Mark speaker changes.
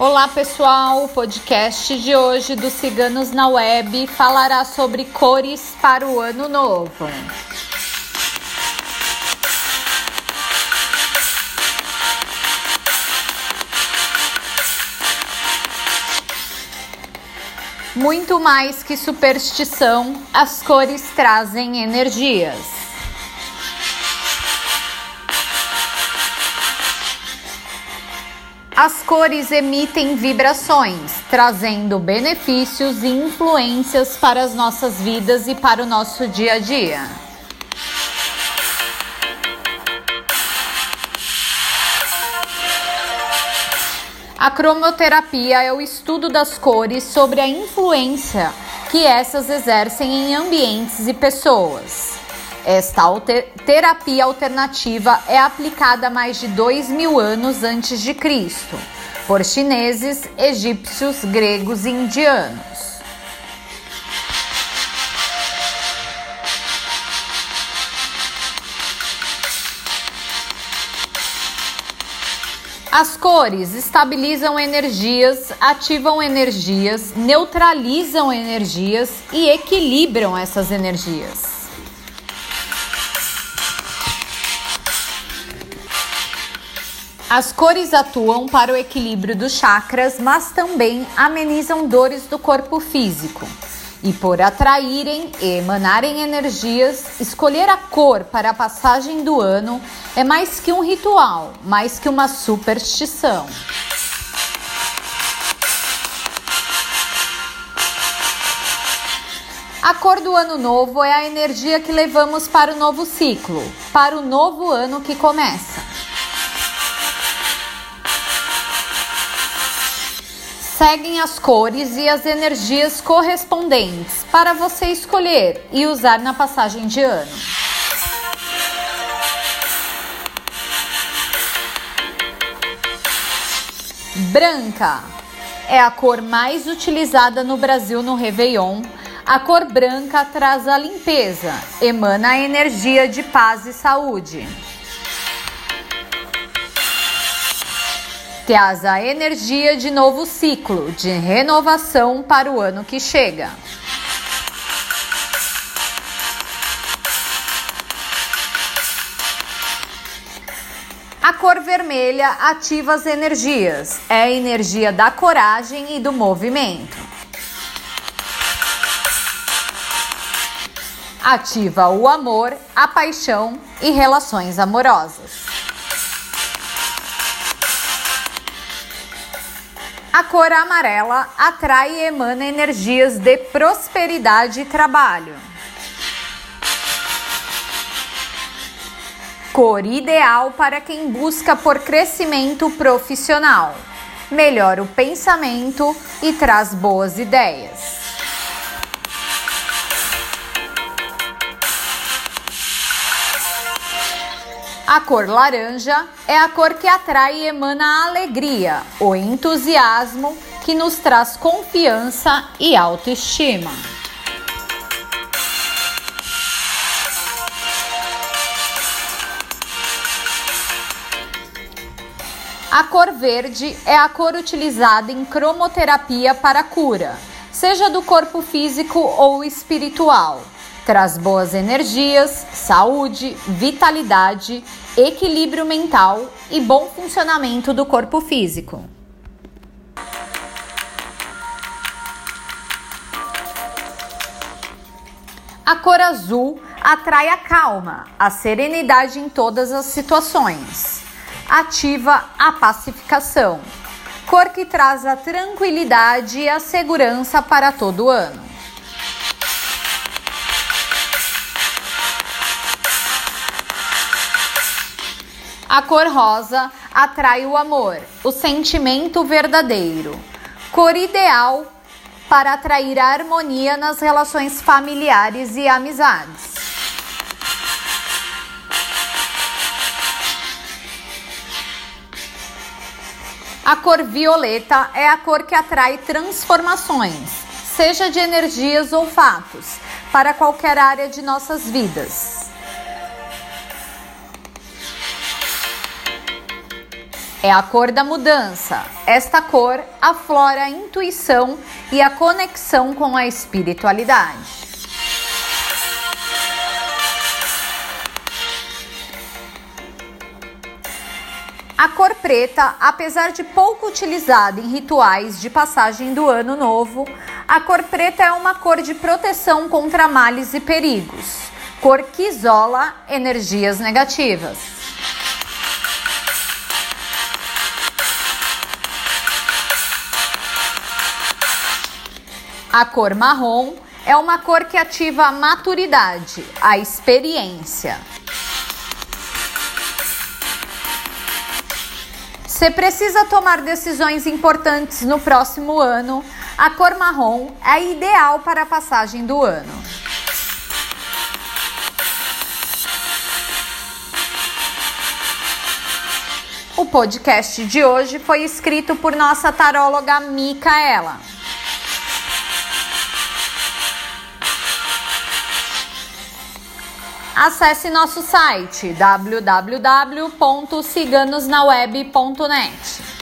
Speaker 1: Olá pessoal, o podcast de hoje dos Ciganos na Web falará sobre cores para o ano novo. Muito mais que superstição, as cores trazem energias. As cores emitem vibrações, trazendo benefícios e influências para as nossas vidas e para o nosso dia a dia. A cromoterapia é o estudo das cores sobre a influência que essas exercem em ambientes e pessoas. Esta alter terapia alternativa é aplicada há mais de dois mil anos antes de Cristo por chineses, egípcios, gregos e indianos. As cores estabilizam energias, ativam energias, neutralizam energias e equilibram essas energias. As cores atuam para o equilíbrio dos chakras, mas também amenizam dores do corpo físico. E por atraírem e emanarem energias, escolher a cor para a passagem do ano é mais que um ritual, mais que uma superstição. A cor do ano novo é a energia que levamos para o novo ciclo, para o novo ano que começa. Seguem as cores e as energias correspondentes para você escolher e usar na passagem de ano. Branca é a cor mais utilizada no Brasil no Réveillon. A cor branca traz a limpeza, emana a energia de paz e saúde. Traz a energia de novo ciclo de renovação para o ano que chega. A cor vermelha ativa as energias, é a energia da coragem e do movimento. Ativa o amor, a paixão e relações amorosas. A cor amarela atrai e emana energias de prosperidade e trabalho. Cor ideal para quem busca por crescimento profissional. Melhora o pensamento e traz boas ideias. A cor laranja é a cor que atrai e emana a alegria, o entusiasmo que nos traz confiança e autoestima. A cor verde é a cor utilizada em cromoterapia para cura, seja do corpo físico ou espiritual. Traz boas energias, saúde, vitalidade, equilíbrio mental e bom funcionamento do corpo físico. A cor azul atrai a calma, a serenidade em todas as situações. Ativa a pacificação. Cor que traz a tranquilidade e a segurança para todo ano. A cor rosa atrai o amor, o sentimento verdadeiro. Cor ideal para atrair a harmonia nas relações familiares e amizades. A cor violeta é a cor que atrai transformações, seja de energias ou fatos, para qualquer área de nossas vidas. É a cor da mudança. Esta cor aflora a intuição e a conexão com a espiritualidade. A cor preta, apesar de pouco utilizada em rituais de passagem do ano novo, a cor preta é uma cor de proteção contra males e perigos, cor que isola energias negativas. A cor marrom é uma cor que ativa a maturidade, a experiência. Você precisa tomar decisões importantes no próximo ano. A cor marrom é ideal para a passagem do ano. O podcast de hoje foi escrito por nossa taróloga Micaela. Acesse nosso site www.ciganosnaweb.net.